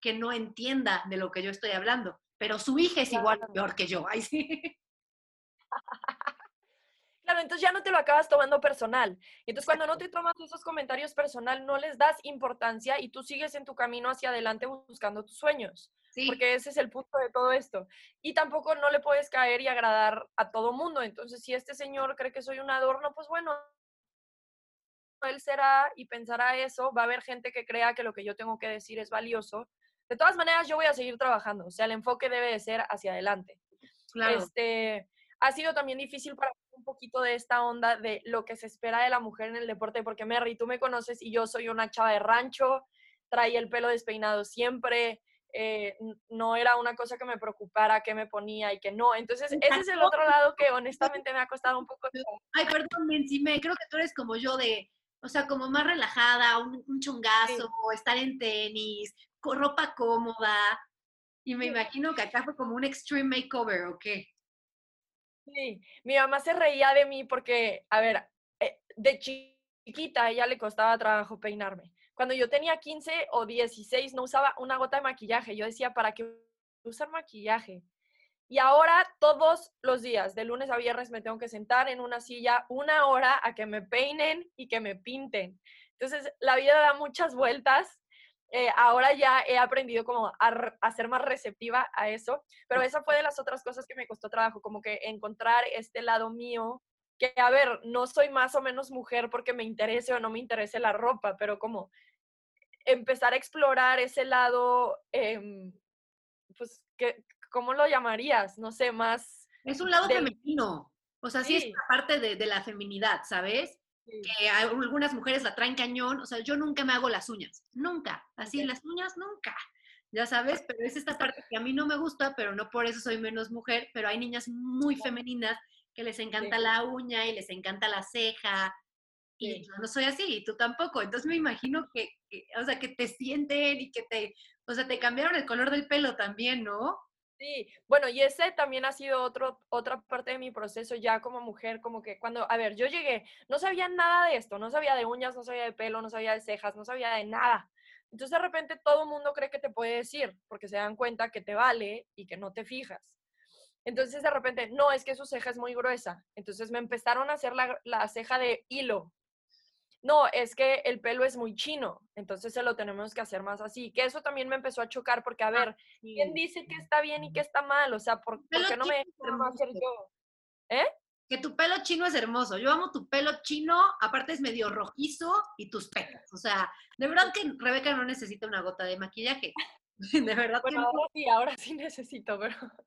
que no entienda de lo que yo estoy hablando, pero su hija es igual peor que yo. Ay, sí. Claro, entonces ya no te lo acabas tomando personal. Entonces cuando no te tomas esos comentarios personal, no les das importancia y tú sigues en tu camino hacia adelante buscando tus sueños. Porque ese es el punto de todo esto. Y tampoco no le puedes caer y agradar a todo mundo. Entonces, si este señor cree que soy un adorno, pues bueno, él será y pensará eso. Va a haber gente que crea que lo que yo tengo que decir es valioso. De todas maneras, yo voy a seguir trabajando. O sea, el enfoque debe de ser hacia adelante. Claro. Este, ha sido también difícil para un poquito de esta onda de lo que se espera de la mujer en el deporte, porque Mary, tú me conoces y yo soy una chava de rancho, traía el pelo despeinado siempre, eh, no era una cosa que me preocupara qué me ponía y que no. Entonces, ese es el otro lado que honestamente me ha costado un poco. Ay, perdón, me creo que tú eres como yo de, o sea, como más relajada, un, chungazo, estar en tenis, con ropa cómoda. Y me imagino que acá fue como un extreme makeover, ¿o qué? Sí, mi mamá se reía de mí porque, a ver, eh, de chiquita a ella le costaba trabajo peinarme. Cuando yo tenía 15 o 16 no usaba una gota de maquillaje. Yo decía, ¿para qué usar maquillaje? Y ahora todos los días, de lunes a viernes, me tengo que sentar en una silla una hora a que me peinen y que me pinten. Entonces, la vida da muchas vueltas eh, ahora ya he aprendido como a, ser más receptiva a eso, pero esa fue de las otras cosas que me costó trabajo, como que encontrar este lado mío, que a ver, no soy más o menos mujer porque me interese o no me interese la ropa, pero como empezar a explorar ese lado, em, pues, ¿qué, ¿cómo lo llamarías? No sé, más... Es un lado femenino, o sea, sí, es parte de, de la feminidad, ¿sabes? que algunas mujeres la traen cañón, o sea, yo nunca me hago las uñas, nunca, así las uñas nunca, ya sabes, pero es esta parte que a mí no me gusta, pero no por eso soy menos mujer, pero hay niñas muy femeninas que les encanta la uña y les encanta la ceja, y yo no soy así, y tú tampoco, entonces me imagino que, o sea, que te sienten y que te, o sea, te cambiaron el color del pelo también, ¿no? Sí, bueno, y ese también ha sido otro, otra parte de mi proceso ya como mujer, como que cuando, a ver, yo llegué, no sabía nada de esto, no sabía de uñas, no sabía de pelo, no sabía de cejas, no sabía de nada. Entonces de repente todo el mundo cree que te puede decir, porque se dan cuenta que te vale y que no te fijas. Entonces de repente, no, es que su ceja es muy gruesa. Entonces me empezaron a hacer la, la ceja de hilo, no, es que el pelo es muy chino, entonces se lo tenemos que hacer más así. Que eso también me empezó a chocar porque, a ah, ver, ¿quién dice que está bien y que está mal? O sea, ¿por, qué no me dejo hacer yo? ¿Eh? Que tu pelo chino es hermoso. Yo amo tu pelo chino, aparte es medio rojizo y tus pecas. O sea, de verdad que Rebeca no necesita una gota de maquillaje. De verdad. Bueno, ahora sí, ahora sí necesito, pero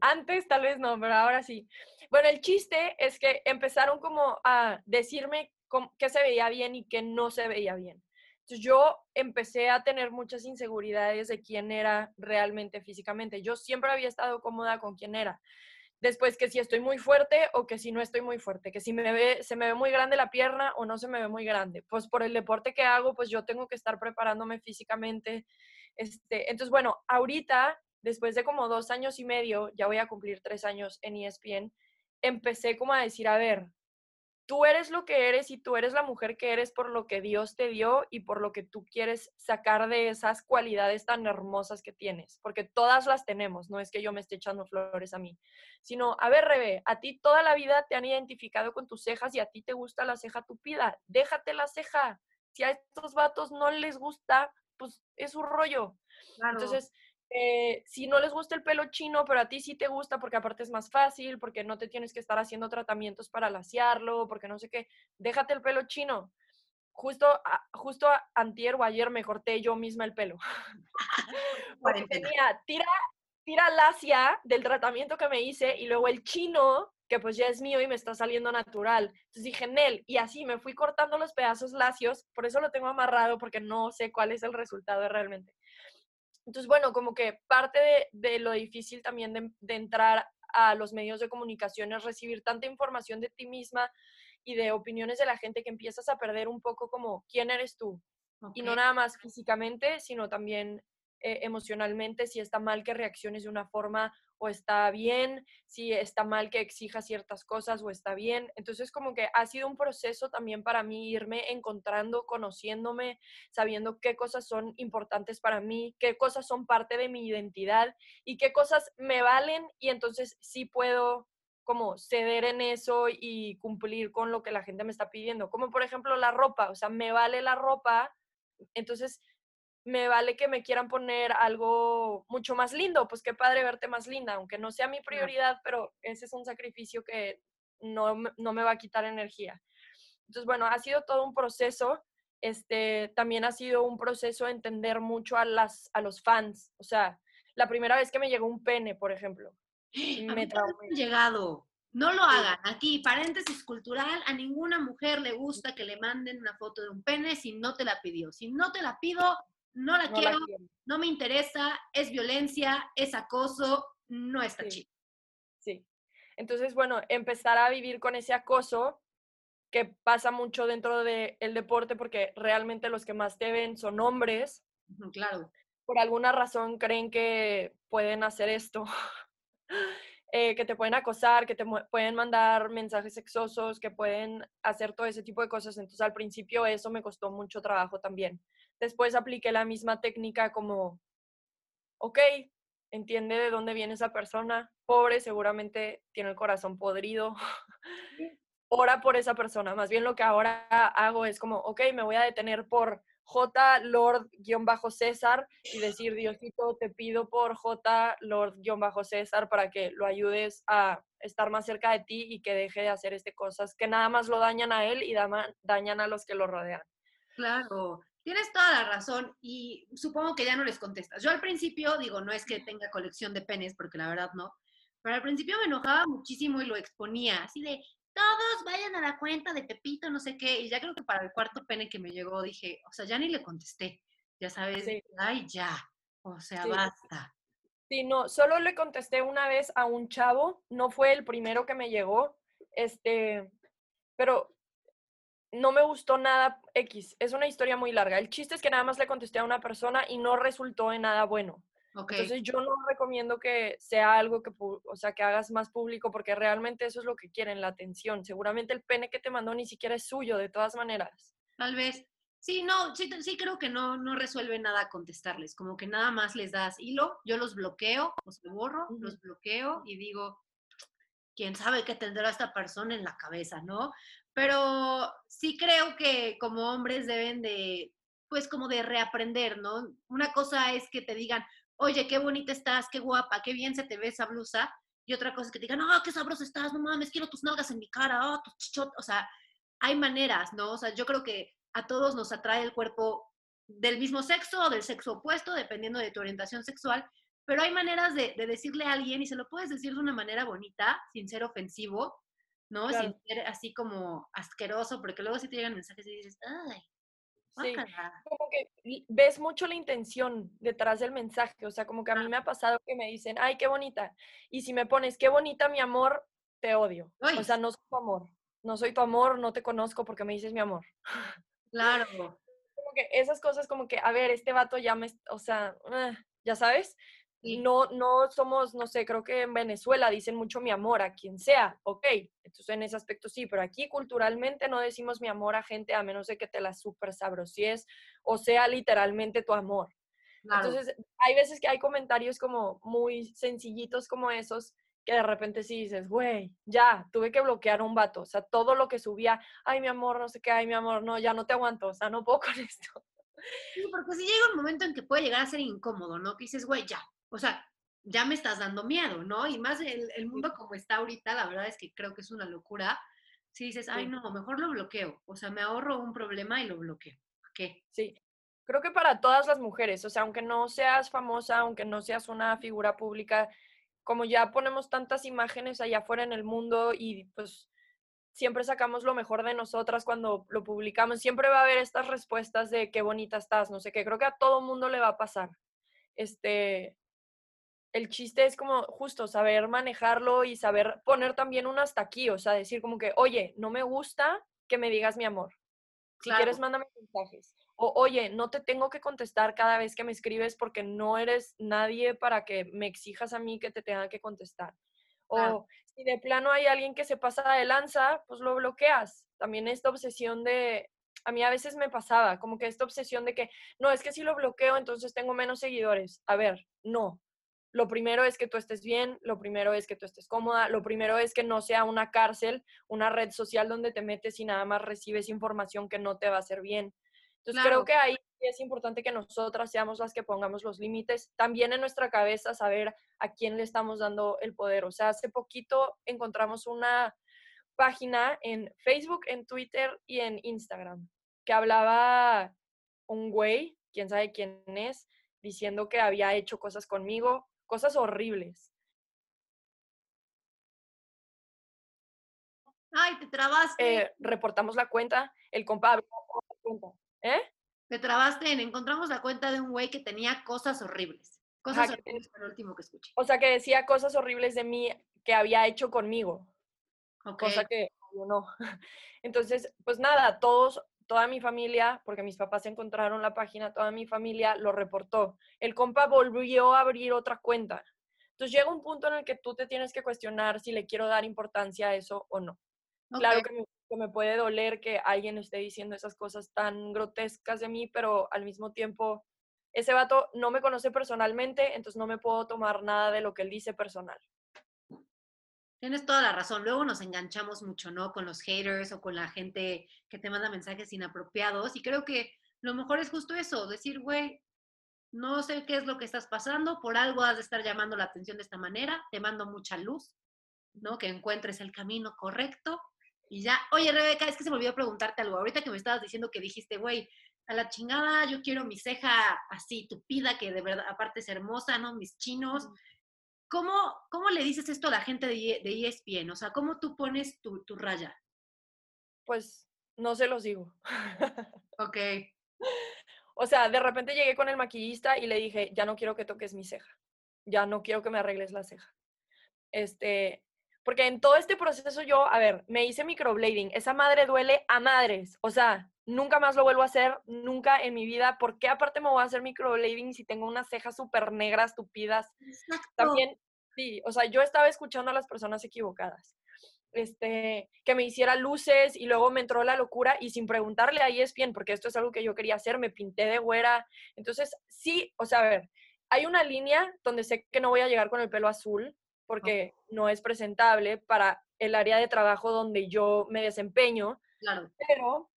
antes tal vez no, pero ahora sí. Bueno, el chiste es que empezaron como a decirme qué se veía bien y qué no se veía bien. Entonces yo empecé a tener muchas inseguridades de quién era realmente físicamente. Yo siempre había estado cómoda con quién era. Después que si estoy muy fuerte o que si no estoy muy fuerte, que si me ve, se me ve muy grande la pierna o no se me ve muy grande. Pues por el deporte que hago, pues yo tengo que estar preparándome físicamente. Este, entonces, bueno, ahorita, después de como dos años y medio, ya voy a cumplir tres años en ESPN, empecé como a decir, a ver, tú eres lo que eres y tú eres la mujer que eres por lo que Dios te dio y por lo que tú quieres sacar de esas cualidades tan hermosas que tienes, porque todas las tenemos, no es que yo me esté echando flores a mí, sino, a ver, Rebe, a ti toda la vida te han identificado con tus cejas y a ti te gusta la ceja tupida, déjate la ceja. Si a estos vatos no les gusta, pues es un rollo. Entonces, Eh, si no les gusta el pelo chino, pero a ti sí te gusta porque aparte es más fácil, porque no te tienes que estar haciendo tratamientos para laciarlo, porque no sé qué, déjate el pelo chino. Justo, justo antier o ayer me corté yo misma el pelo. porque tenía tira, tira lacia del tratamiento que me hice y luego el chino, que pues ya es mío y me está saliendo natural. Entonces dije, Nel, y así me fui cortando los pedazos lacios, por eso lo tengo amarrado porque no sé cuál es el resultado realmente. Entonces, bueno, como que parte de, lo difícil también de, entrar a los medios de comunicación es recibir tanta información de ti misma y de opiniones de la gente que empiezas a perder un poco como quién eres tú. Y no nada más físicamente, sino también eh, emocionalmente, si está mal que reacciones de una forma o está bien, si está mal que exija ciertas cosas o está bien. Entonces como que ha sido un proceso también para mí irme encontrando, conociéndome, sabiendo qué cosas son importantes para mí, qué cosas son parte de mi identidad y qué cosas me valen y entonces sí puedo como ceder en eso y cumplir con lo que la gente me está pidiendo. Como por ejemplo la ropa, o sea, me vale la ropa, entonces me vale que me quieran poner algo mucho más lindo, pues qué padre verte más linda, aunque no sea mi prioridad, pero ese es un sacrificio que no, no me va a quitar energía. Entonces, bueno, ha sido todo un proceso. Este, también ha sido un proceso entender mucho a, las, a los fans. O sea, la primera vez que me llegó un pene, por ejemplo, me traumé. llegado. No lo hagan. Aquí, paréntesis cultural, a ninguna mujer le gusta que le manden una foto de un pene si no te la pidió. Si no te la pido, no la, quiero, no me interesa, es violencia, es acoso, no está sí. chido. Sí. Entonces, bueno, empezar a vivir con ese acoso que pasa mucho dentro del deporte porque realmente los que más te ven son hombres. Claro. Por alguna razón creen que pueden hacer esto. Eh, que te pueden acosar, que te pueden mandar mensajes sexosos, que pueden hacer todo ese tipo de cosas. Entonces al principio eso me costó mucho trabajo también. Después apliqué la misma técnica como, ok, entiende de dónde viene esa persona, pobre, seguramente tiene el corazón podrido. Ora por esa persona. Más bien lo que ahora hago es como, ok, me voy a detener por J Lord-César y decir, Diosito, te pido por J Lord-César para que lo ayudes a estar más cerca de ti y que deje de hacer este cosas que nada más lo dañan a él y dañan a los que lo rodean. Claro, Tienes toda la razón y supongo que ya no les contestas. Yo al principio, digo, no es que tenga colección de penes, porque la verdad no, pero al principio me enojaba muchísimo y lo exponía, así de, todos vayan a la cuenta de Pepito, no sé qué, y ya creo que para el cuarto pene que me llegó dije, o sea, ya ni le contesté, ya sabes, ay, ya, o sea, basta. Sí, no, solo le contesté una vez a un chavo, no fue el primero que me llegó, este, pero no me gustó nada X. Es una historia muy larga. El chiste es que nada más le contesté a una persona y no resultó en nada bueno. Entonces yo no recomiendo que sea algo que, o sea, que hagas más público porque realmente eso es lo que quieren, la atención. Seguramente el pene que te mandó ni siquiera es suyo, de todas maneras. Tal vez. Sí, no, sí, sí creo que no, no resuelve nada contestarles, como que nada más les das hilo, yo los bloqueo, los borro, los bloqueo y digo, quién sabe qué tendrá esta persona en la cabeza, ¿no? Pero sí creo que como hombres deben de, pues como de reaprender, ¿no? Una cosa es que te digan, oye, qué bonita estás, qué guapa, qué bien se te ve esa blusa, y otra cosa es que te digan, oh, qué sabroso estás, no mames, quiero tus nalgas en mi cara, oh, tus chichot, o sea, hay maneras, ¿no? O sea, yo creo que a todos nos atrae el cuerpo del mismo sexo o del sexo opuesto, dependiendo de tu orientación sexual, pero hay maneras de, de decirle a alguien y se lo puedes decir de una manera bonita, sin ser ofensivo, ¿no? Sin ser así como asqueroso, porque luego si te llegan mensajes y dices, ay, Sí, como que ves mucho la intención detrás del mensaje, o sea, como que a mí me ha pasado que me dicen, ay, qué bonita, y si me pones, qué bonita mi amor, te odio, o sea, no soy tu amor, no soy tu amor, no te conozco porque me dices mi amor. Claro. Como que esas cosas como que, a ver, este vato ya me, o sea, ah, ya sabes, no, no somos, no sé, creo que en Venezuela dicen mucho mi amor a quien sea, ok, entonces en ese aspecto sí, pero aquí culturalmente no decimos mi amor a gente a menos de que te la super sabrosies o sea literalmente tu amor. Entonces, hay veces que hay comentarios como muy sencillitos como esos que de repente sí dices, güey, ya, tuve que bloquear a un vato, o sea, todo lo que subía, ay, mi amor, no sé qué, ay, mi amor, no, ya no te aguanto, o sea, no puedo con esto. Sí, porque si llega un momento en que puede llegar a ser incómodo, ¿no? Que dices, güey, ya, o sea, ya me estás dando miedo, ¿no? Y más el, el mundo como está ahorita, la verdad es que creo que es una locura. Si dices, ay, no, mejor lo bloqueo. O sea, me ahorro un problema y lo bloqueo. ¿Qué? Sí. Creo que para todas las mujeres, o sea, aunque no seas famosa, aunque no seas una figura pública, como ya ponemos tantas imágenes allá afuera en el mundo y pues siempre sacamos lo mejor de nosotras cuando lo publicamos, siempre va a haber estas respuestas de qué bonita estás, no sé qué, creo que a todo mundo le va a pasar. Este, el chiste es como justo saber manejarlo y saber poner también un hasta aquí, o sea, decir como que, oye, no me gusta que me digas mi amor. Si quieres, mándame mensajes. O, oye, no te tengo que contestar cada vez que me escribes porque no eres nadie para que me exijas a mí que te tenga que contestar. O si de plano hay alguien que se pasa de lanza, pues lo bloqueas. También esta obsesión de, a mí a veces me pasaba, como que esta obsesión de que, no, es que si lo bloqueo, entonces tengo menos seguidores. A ver, no, lo primero es que tú estés bien, lo primero es que tú estés cómoda, lo primero es que no sea una cárcel, una red social donde te metes y nada más recibes información que no te va a hacer bien. Entonces creo que ahí es importante que nosotras seamos las que pongamos los límites, también en nuestra cabeza saber a quién le estamos dando el poder. O sea, hace poquito encontramos una página en Facebook, en Twitter y en Instagram que hablaba un güey, quién sabe quién es, diciendo que había hecho cosas conmigo, cosas horribles. Ay, te trabaste. Eh, reportamos la cuenta, el compa. ¿Eh? Te trabaste en encontramos la cuenta de un güey que tenía cosas horribles. Cosas horribles fue lo último que escuché. O sea, que decía cosas horribles de mí que había hecho conmigo. Cosa que yo no. Entonces, pues nada, todos toda mi familia, porque mis papás encontraron la página, toda mi familia lo reportó. El compa volvió a abrir otra cuenta. Entonces llega un punto en el que tú te tienes que cuestionar si le quiero dar importancia a eso o no. Claro que me, puede doler que alguien esté diciendo esas cosas tan grotescas de mí, pero al mismo tiempo, ese vato no me conoce personalmente, entonces no me puedo tomar nada de lo que él dice personal. Tienes toda la razón. Luego nos enganchamos mucho, ¿no? Con los haters o con la gente que te manda mensajes inapropiados. Y creo que lo mejor es justo eso, decir, güey, no sé qué es lo que estás pasando, por algo has de estar llamando la atención de esta manera, te mando mucha luz, ¿no? Que encuentres el camino correcto y ya. Oye, Rebeca, es que se me olvidó preguntarte algo. Ahorita que me estabas diciendo que dijiste, güey, a la chingada, yo quiero mi ceja así tupida, que de verdad, aparte es hermosa, ¿no? Mis chinos. ¿Cómo, ¿Cómo le dices esto a la gente de, de ESPN? O sea, ¿cómo tú pones tu, tu raya? Pues no se los digo. ok. O sea, de repente llegué con el maquillista y le dije, ya no quiero que toques mi ceja. Ya no quiero que me arregles la ceja. Este, porque en todo este proceso yo, a ver, me hice microblading. Esa madre duele a madres. O sea, nunca más lo vuelvo a hacer, nunca en mi vida. ¿Por qué aparte me voy a hacer microblading si tengo unas cejas súper negras, tupidas? También, sí, o sea, yo estaba escuchando a las personas equivocadas. Este, que me hiciera luces y luego me entró la locura y sin preguntarle a ESPN, porque esto es algo que yo quería hacer, me pinté de güera. Entonces, sí, o sea, a ver, hay una línea donde sé que no voy a llegar con el pelo azul porque no es presentable para el área de trabajo donde yo me desempeño. Claro. Pero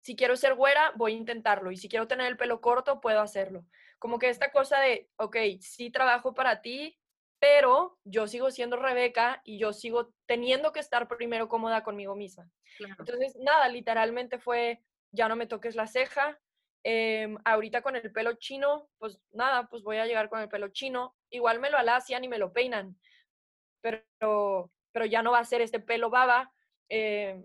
si quiero ser güera, voy a intentarlo. Y si quiero tener el pelo corto, puedo hacerlo. Como que esta cosa de, ok, sí trabajo para ti, pero yo sigo siendo Rebeca y yo sigo teniendo que estar primero cómoda conmigo misma. Entonces, nada, literalmente fue, ya no me toques la ceja. Em, ahorita con el pelo chino, pues nada, pues voy a llegar con el pelo chino. Igual me lo alacian y me lo peinan, pero, pero ya no va a ser este pelo baba. Eh,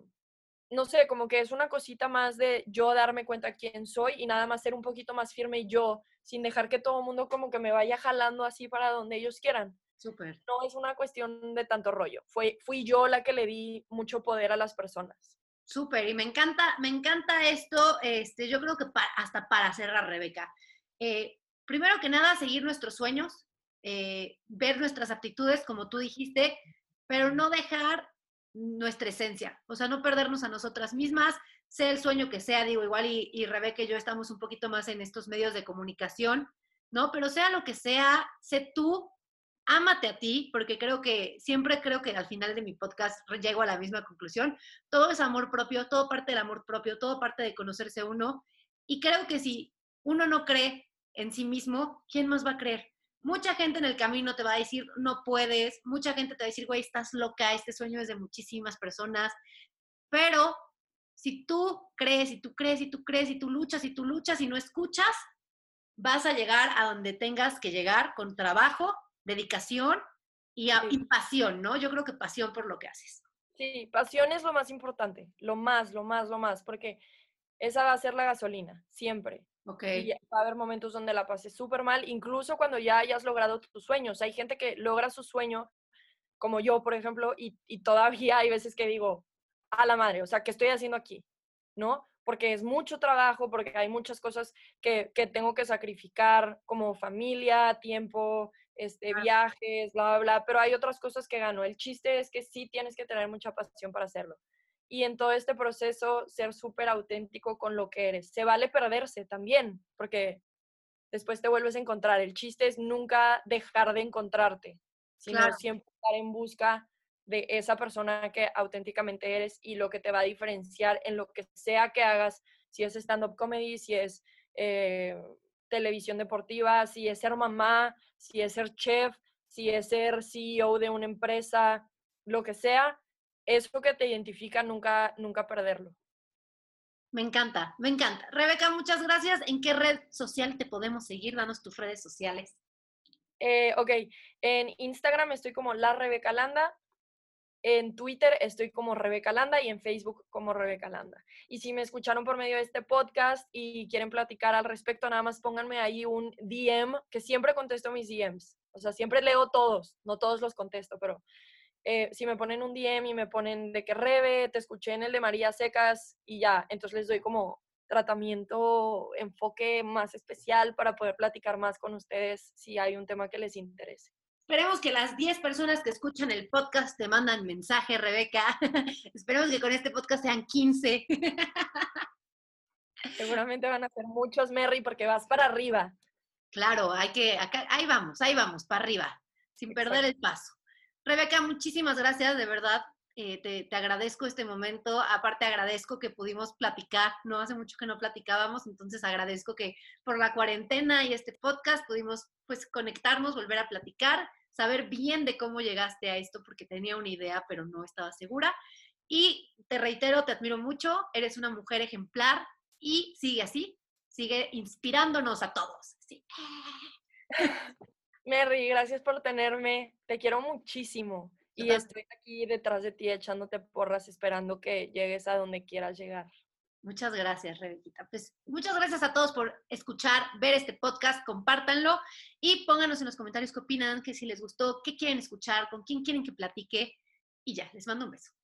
no sé, como que es una cosita más de yo darme cuenta quién soy y nada más ser un poquito más firme yo, sin dejar que todo el mundo como que me vaya jalando así para donde ellos quieran. Súper. No es una cuestión de tanto rollo. Fue, fui yo la que le di mucho poder a las personas. Súper, y me encanta, me encanta esto, este, yo creo que hasta para cerrar, Rebeca. Eh, primero que nada, seguir nuestros sueños, eh, ver nuestras aptitudes, como tú dijiste, pero no dejar nuestra esencia, o sea, no perdernos a nosotras mismas, sea el sueño que sea, digo, igual y, y Rebeca y yo estamos un poquito más en estos medios de comunicación, ¿no? Pero sea lo que sea, sé tú, ámate a ti, porque creo que, siempre creo que al final de mi podcast llego a la misma conclusión, todo es amor propio, todo parte del amor propio, todo parte de conocerse uno, y creo que si uno no cree en sí mismo, ¿quién más va a creer? Mucha gente en el camino te va a decir, no puedes, mucha gente te va a decir, güey, estás loca, este sueño es de muchísimas personas, pero si tú crees y tú crees y tú crees y tú luchas y tú luchas y no escuchas, vas a llegar a donde tengas que llegar con trabajo, dedicación y, y pasión, ¿no? Yo creo que pasión por lo que haces. Sí, pasión es lo más importante, lo más, lo más, lo más, porque esa va a ser la gasolina, siempre. Ok. Y va a haber momentos donde la pases súper mal, incluso cuando ya hayas logrado tus sueños. Hay gente que logra su sueño, como yo, por ejemplo, y, y todavía hay veces que digo, a la madre, o sea, ¿qué estoy haciendo aquí? ¿No? Porque es mucho trabajo, porque hay muchas cosas que, que tengo que sacrificar, como familia, tiempo, este, viajes, bla, bla, bla, pero hay otras cosas que gano. El chiste es que sí tienes que tener mucha pasión para hacerlo y en todo este proceso ser súper auténtico con lo que eres. Se vale perderse también, porque después te vuelves a encontrar. El chiste es nunca dejar de encontrarte, sino siempre estar en busca de esa persona que auténticamente eres y lo que te va a diferenciar en lo que sea que hagas, si es stand-up comedy, si es eh, televisión deportiva, si es ser mamá, si es ser chef, si es ser CEO de una empresa, lo que sea, eso que te identifica, nunca, nunca perderlo. Me encanta, me encanta. Rebeca, muchas gracias. ¿En qué red social te podemos seguir? Danos tus redes sociales. Eh, ok, en Instagram estoy como la Rebeca Landa, en Twitter estoy como Rebeca Landa y en Facebook como Rebeca Landa. Y si me escucharon por medio de este podcast y quieren platicar al respecto, nada más pónganme ahí un DM, que siempre contesto mis DMs. O sea, siempre leo todos, no todos los contesto, pero eh, si me ponen un DM y me ponen de que Rebe, te escuché en el de María Secas y ya, entonces les doy como tratamiento, enfoque más especial para poder platicar más con ustedes si hay un tema que les interese. Esperemos que las 10 personas que escuchan el podcast te mandan mensaje, Rebeca. Esperemos que con este podcast sean 15. Seguramente van a ser muchos, Merry, porque vas para arriba. Claro, hay que, acá, ahí vamos, ahí vamos, para arriba, sin perder el paso. Rebeca, muchísimas gracias, de verdad. Eh, te, agradezco este momento. Aparte, agradezco que pudimos platicar. No hace mucho que no platicábamos, entonces agradezco que por la cuarentena y este podcast pudimos pues conectarnos, volver a platicar, saber bien de cómo llegaste a esto, porque tenía una idea, pero no estaba segura. Y te reitero, te admiro mucho. Eres una mujer ejemplar y sigue así, sigue inspirándonos a todos. Sí. Mary, gracias por tenerme. Te quiero muchísimo. Y estoy aquí detrás de ti echándote porras, esperando que llegues a donde quieras llegar. Muchas gracias, Rebequita. Pues muchas gracias a todos por escuchar, ver este podcast, compártanlo y pónganos en los comentarios qué opinan, qué si les gustó, qué quieren escuchar, con quién quieren que platique. Y ya, les mando un beso.